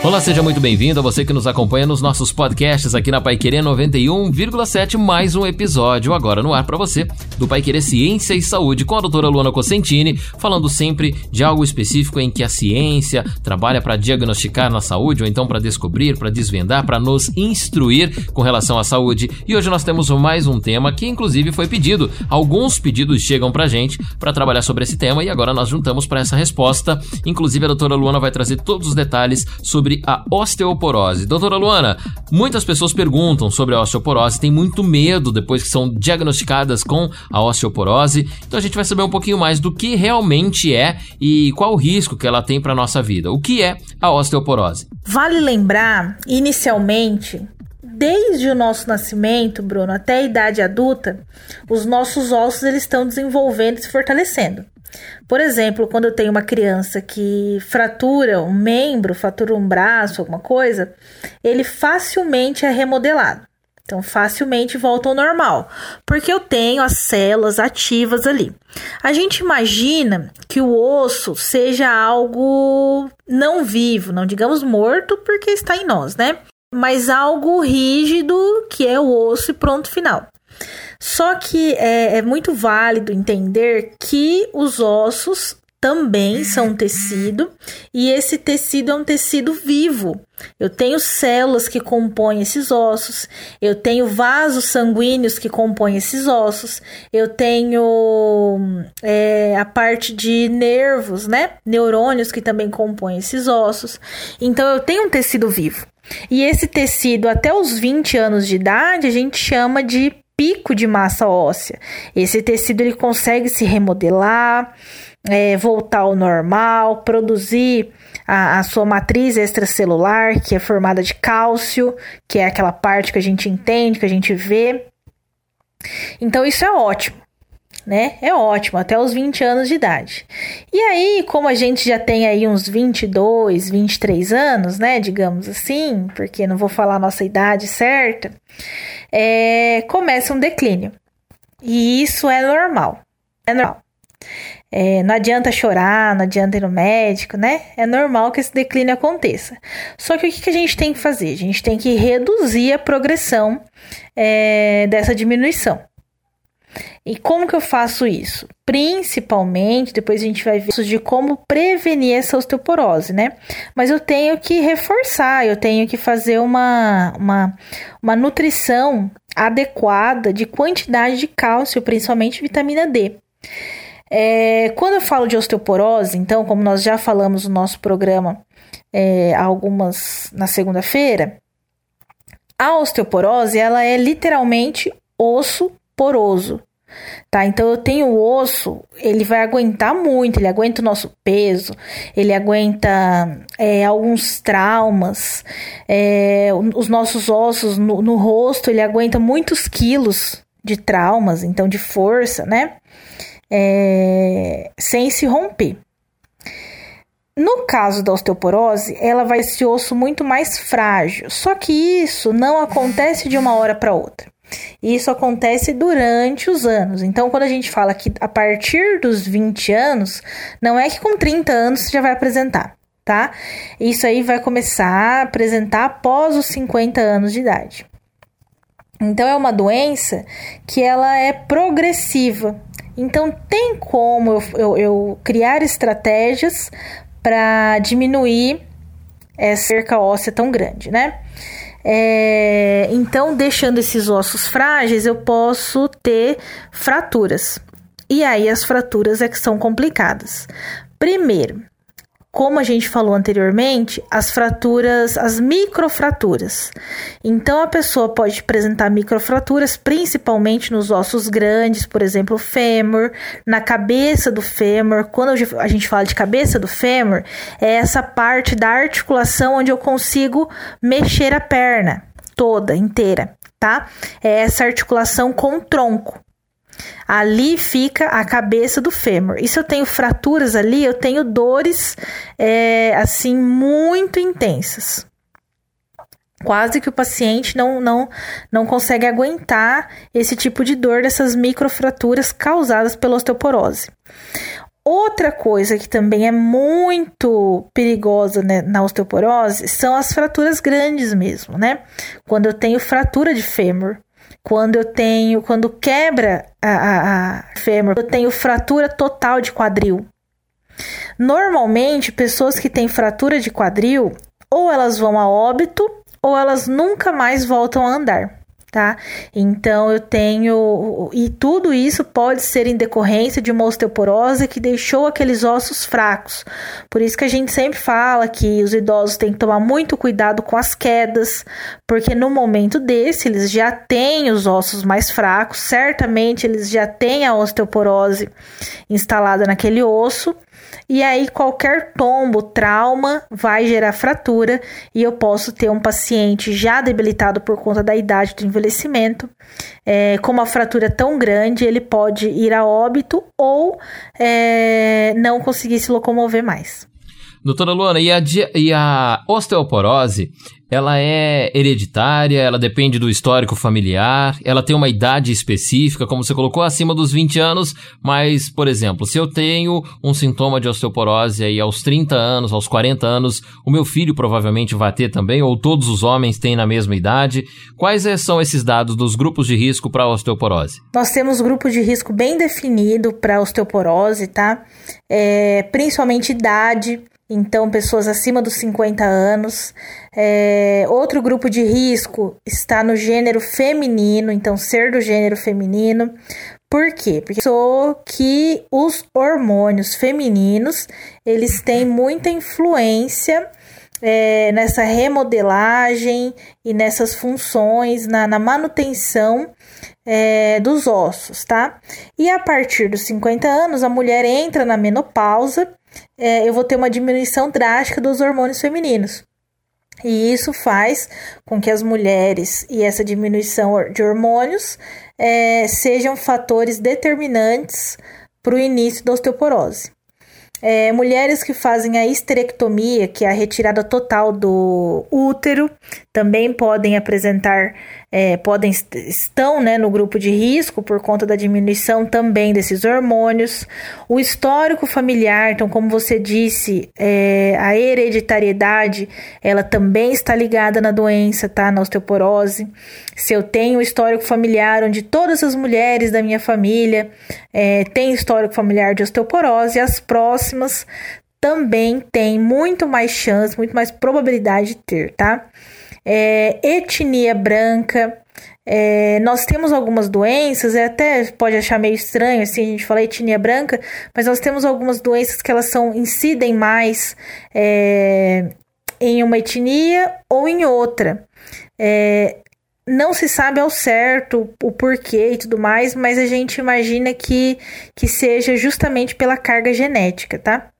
Olá, seja muito bem-vindo a você que nos acompanha nos nossos podcasts aqui na Paiquerê 91,7, mais um episódio agora no ar para você do Paiquerê Ciência e Saúde com a doutora Luana Cosentini, falando sempre de algo específico em que a ciência trabalha para diagnosticar na saúde ou então para descobrir, para desvendar, para nos instruir com relação à saúde. E hoje nós temos mais um tema que inclusive foi pedido. Alguns pedidos chegam pra gente para trabalhar sobre esse tema e agora nós juntamos para essa resposta. Inclusive a doutora Luana vai trazer todos os detalhes sobre sobre a osteoporose. Doutora Luana, muitas pessoas perguntam sobre a osteoporose, tem muito medo depois que são diagnosticadas com a osteoporose. Então a gente vai saber um pouquinho mais do que realmente é e qual o risco que ela tem para nossa vida. O que é a osteoporose? Vale lembrar, inicialmente, desde o nosso nascimento, Bruno, até a idade adulta, os nossos ossos eles estão desenvolvendo e se fortalecendo. Por exemplo, quando eu tenho uma criança que fratura um membro, fratura um braço, alguma coisa, ele facilmente é remodelado. Então, facilmente volta ao normal, porque eu tenho as células ativas ali. A gente imagina que o osso seja algo não vivo, não digamos morto, porque está em nós, né? Mas algo rígido, que é o osso e pronto, final. Só que é, é muito válido entender que os ossos também são tecido e esse tecido é um tecido vivo. Eu tenho células que compõem esses ossos, eu tenho vasos sanguíneos que compõem esses ossos, eu tenho é, a parte de nervos, né? Neurônios que também compõem esses ossos. Então eu tenho um tecido vivo. E esse tecido, até os 20 anos de idade, a gente chama de pico de massa óssea. Esse tecido ele consegue se remodelar, é, voltar ao normal, produzir a, a, sua matriz extracelular, que é formada de cálcio, que é aquela parte que a gente entende, que a gente vê. Então, isso é ótimo né? É ótimo, até os 20 anos de idade. E aí, como a gente já tem aí uns 22, 23 anos, né? Digamos assim, porque não vou falar a nossa idade certa, é, começa um declínio. E isso é normal. É normal. É, não adianta chorar, não adianta ir no médico, né? É normal que esse declínio aconteça. Só que o que, a gente tem que fazer? A gente tem que reduzir a progressão é, dessa diminuição. E como que eu faço isso? Principalmente, depois a gente vai ver de como prevenir essa osteoporose, né? Mas eu tenho que reforçar, eu tenho que fazer uma, uma, uma nutrição adequada de quantidade de cálcio, principalmente vitamina D. É, quando eu falo de osteoporose, então, como nós já falamos no nosso programa é, algumas na segunda-feira, a osteoporose ela é literalmente osso poroso. Tá, então eu tenho o osso, ele vai aguentar muito, ele aguenta o nosso peso, ele aguenta é, alguns traumas, é, os nossos ossos no, no rosto, ele aguenta muitos quilos de traumas, então de força, né? É, sem se romper. No caso da osteoporose, ela vai ser osso muito mais frágil, só que isso não acontece de uma hora para outra. Isso acontece durante os anos. Então, quando a gente fala que a partir dos 20 anos, não é que com 30 anos você já vai apresentar, tá? Isso aí vai começar a apresentar após os 50 anos de idade. Então, é uma doença que ela é progressiva. Então, tem como eu, eu, eu criar estratégias para diminuir essa cerca óssea tão grande, né? É, então, deixando esses ossos frágeis, eu posso ter fraturas. E aí, as fraturas é que são complicadas. Primeiro, como a gente falou anteriormente, as fraturas, as microfraturas. Então a pessoa pode apresentar microfraturas principalmente nos ossos grandes, por exemplo, fêmur, na cabeça do fêmur. Quando a gente fala de cabeça do fêmur, é essa parte da articulação onde eu consigo mexer a perna toda inteira, tá? É essa articulação com o tronco. Ali fica a cabeça do fêmur. E se eu tenho fraturas ali, eu tenho dores é, assim muito intensas. Quase que o paciente não, não, não consegue aguentar esse tipo de dor dessas microfraturas causadas pela osteoporose. Outra coisa que também é muito perigosa né, na osteoporose são as fraturas grandes mesmo, né? Quando eu tenho fratura de fêmur, quando eu tenho, quando quebra a, a, a fêmur, eu tenho fratura total de quadril. Normalmente, pessoas que têm fratura de quadril, ou elas vão a óbito, ou elas nunca mais voltam a andar tá? Então eu tenho e tudo isso pode ser em decorrência de uma osteoporose que deixou aqueles ossos fracos. Por isso que a gente sempre fala que os idosos têm que tomar muito cuidado com as quedas, porque no momento desse eles já têm os ossos mais fracos, certamente eles já têm a osteoporose instalada naquele osso e aí qualquer tombo, trauma vai gerar fratura e eu posso ter um paciente já debilitado por conta da idade do envelhecimento, é, com uma fratura tão grande, ele pode ir a óbito ou é, não conseguir se locomover mais. Doutora Luana, e a, e a osteoporose, ela é hereditária, ela depende do histórico familiar, ela tem uma idade específica, como você colocou, acima dos 20 anos, mas, por exemplo, se eu tenho um sintoma de osteoporose aí aos 30 anos, aos 40 anos, o meu filho provavelmente vai ter também, ou todos os homens têm na mesma idade. Quais é, são esses dados dos grupos de risco para osteoporose? Nós temos grupo de risco bem definido para osteoporose, tá? É, principalmente idade, então pessoas acima dos 50 anos. É, outro grupo de risco está no gênero feminino, então ser do gênero feminino. Por quê? Porque sou que os hormônios femininos eles têm muita influência é, nessa remodelagem e nessas funções, na, na manutenção é, dos ossos, tá? E a partir dos 50 anos, a mulher entra na menopausa é, eu vou ter uma diminuição drástica dos hormônios femininos. E isso faz com que as mulheres e essa diminuição de hormônios é, sejam fatores determinantes para o início da osteoporose. É, mulheres que fazem a histerectomia, que é a retirada total do útero, também podem apresentar é, podem estão né, no grupo de risco por conta da diminuição também desses hormônios. O histórico familiar, então, como você disse, é, a hereditariedade, ela também está ligada na doença, tá? Na osteoporose. Se eu tenho histórico familiar onde todas as mulheres da minha família é, têm histórico familiar de osteoporose, as próximas também têm muito mais chance, muito mais probabilidade de ter, tá? é, etnia branca. É, nós temos algumas doenças, é, até pode achar meio estranho assim a gente falar etnia branca, mas nós temos algumas doenças que elas são incidem mais é, em uma etnia ou em outra. É, não se sabe ao certo o porquê e tudo mais, mas a gente imagina que, que seja justamente pela carga genética, tá?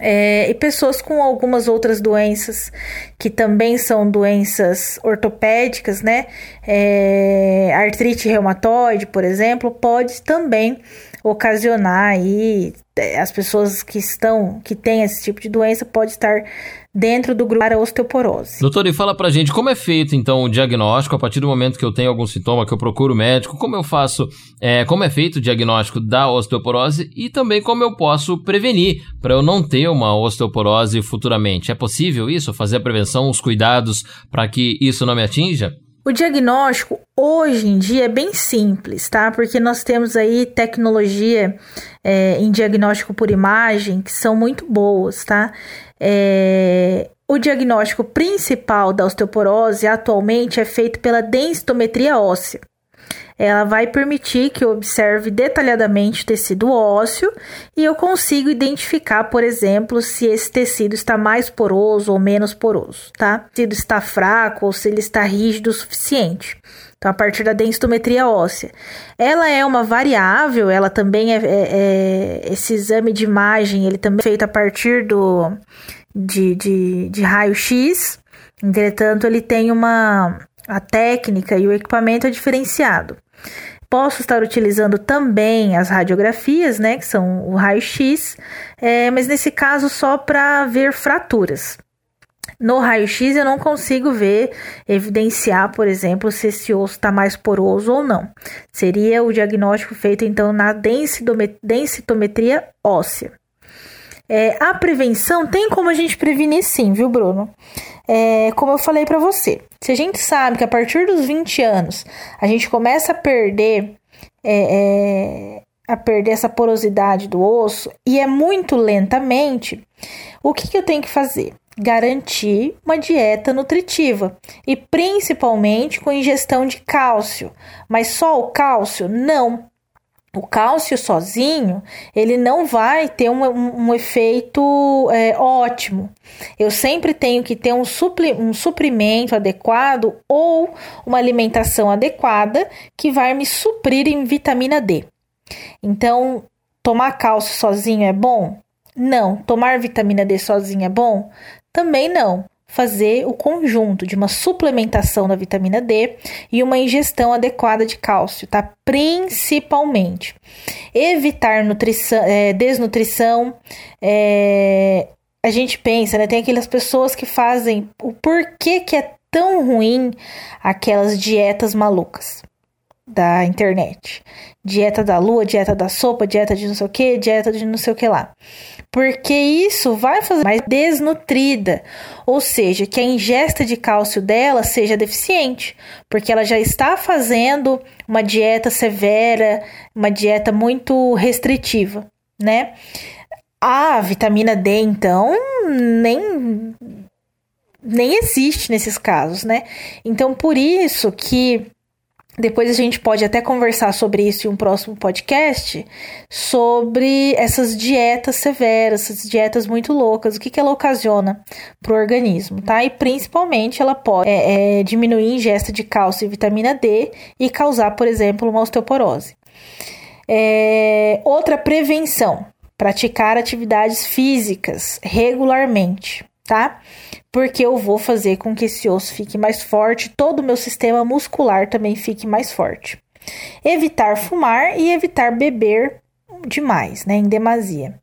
É, e pessoas com algumas outras doenças que também são doenças ortopédicas, né? É, artrite reumatoide, por exemplo, pode também ocasionar aí é, as pessoas que estão que têm esse tipo de doença pode estar dentro do grupo para osteoporose. Doutor, e fala pra gente como é feito então o diagnóstico a partir do momento que eu tenho algum sintoma, que eu procuro o médico, como eu faço, é, como é feito o diagnóstico da osteoporose e também como eu posso prevenir para eu não ter uma osteoporose futuramente. É possível isso? Fazer a prevenção, os cuidados para que isso não me atinja? O diagnóstico hoje em dia é bem simples, tá? Porque nós temos aí tecnologia é, em diagnóstico por imagem que são muito boas, tá? É, o diagnóstico principal da osteoporose atualmente é feito pela densitometria óssea. Ela vai permitir que eu observe detalhadamente o tecido ósseo e eu consigo identificar, por exemplo, se esse tecido está mais poroso ou menos poroso, tá? Se ele está fraco ou se ele está rígido o suficiente. Então, a partir da densitometria óssea. Ela é uma variável, ela também é, é, é esse exame de imagem, ele também é feito a partir do de, de, de raio-x. Entretanto, ele tem uma a técnica e o equipamento é diferenciado. Posso estar utilizando também as radiografias, né, que são o raio-x, é, mas nesse caso só para ver fraturas. No raio-x eu não consigo ver, evidenciar, por exemplo, se esse osso está mais poroso ou não. Seria o diagnóstico feito então na densitometria óssea. É, a prevenção tem como a gente prevenir sim, viu, Bruno? É, como eu falei para você, se a gente sabe que a partir dos 20 anos a gente começa a perder é, é a perder essa porosidade do osso e é muito lentamente, o que, que eu tenho que fazer? Garantir uma dieta nutritiva e principalmente com ingestão de cálcio. Mas só o cálcio? Não. O cálcio sozinho, ele não vai ter um, um, um efeito é, ótimo. Eu sempre tenho que ter um, supli, um suprimento adequado ou uma alimentação adequada que vai me suprir em vitamina D. Então, tomar cálcio sozinho é bom? Não. Tomar vitamina D sozinho é bom? Também não. Fazer o conjunto de uma suplementação da vitamina D e uma ingestão adequada de cálcio, tá? Principalmente. Evitar nutrição, é, desnutrição. É, a gente pensa, né? Tem aquelas pessoas que fazem o porquê que é tão ruim aquelas dietas malucas da internet. Dieta da lua, dieta da sopa, dieta de não sei o que, dieta de não sei o que lá. Porque isso vai fazer mais desnutrida, ou seja, que a ingesta de cálcio dela seja deficiente, porque ela já está fazendo uma dieta severa, uma dieta muito restritiva, né? A vitamina D, então, nem nem existe nesses casos, né? Então, por isso que depois a gente pode até conversar sobre isso em um próximo podcast, sobre essas dietas severas, essas dietas muito loucas, o que, que ela ocasiona para o organismo, tá? E principalmente ela pode é, é, diminuir a ingesta de cálcio e vitamina D e causar, por exemplo, uma osteoporose. É, outra prevenção, praticar atividades físicas regularmente, tá? porque eu vou fazer com que esse osso fique mais forte, todo o meu sistema muscular também fique mais forte. Evitar fumar e evitar beber demais, né, em demasia.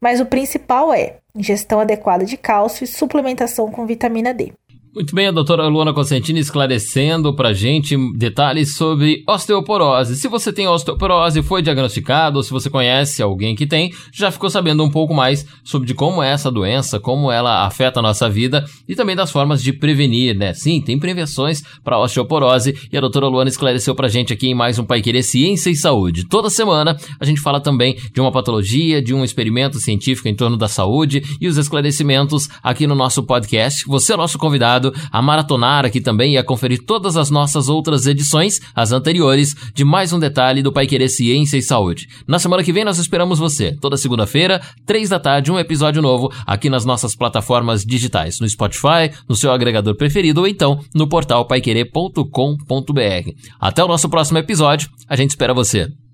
Mas o principal é ingestão adequada de cálcio e suplementação com vitamina D. Muito bem, a doutora Luana Cosentini esclarecendo pra gente detalhes sobre osteoporose. Se você tem osteoporose, foi diagnosticado, ou se você conhece alguém que tem, já ficou sabendo um pouco mais sobre de como é essa doença, como ela afeta a nossa vida e também das formas de prevenir, né? Sim, tem prevenções para osteoporose e a doutora Luana esclareceu pra gente aqui em mais um Pai Querer Ciência e Saúde. Toda semana a gente fala também de uma patologia, de um experimento científico em torno da saúde e os esclarecimentos aqui no nosso podcast. Você é nosso convidado a maratonar aqui também e a conferir todas as nossas outras edições, as anteriores, de mais um detalhe do Pai Querer Ciência e Saúde. Na semana que vem nós esperamos você, toda segunda-feira, três da tarde, um episódio novo aqui nas nossas plataformas digitais, no Spotify, no seu agregador preferido ou então no portal paiquerer.com.br. Até o nosso próximo episódio, a gente espera você.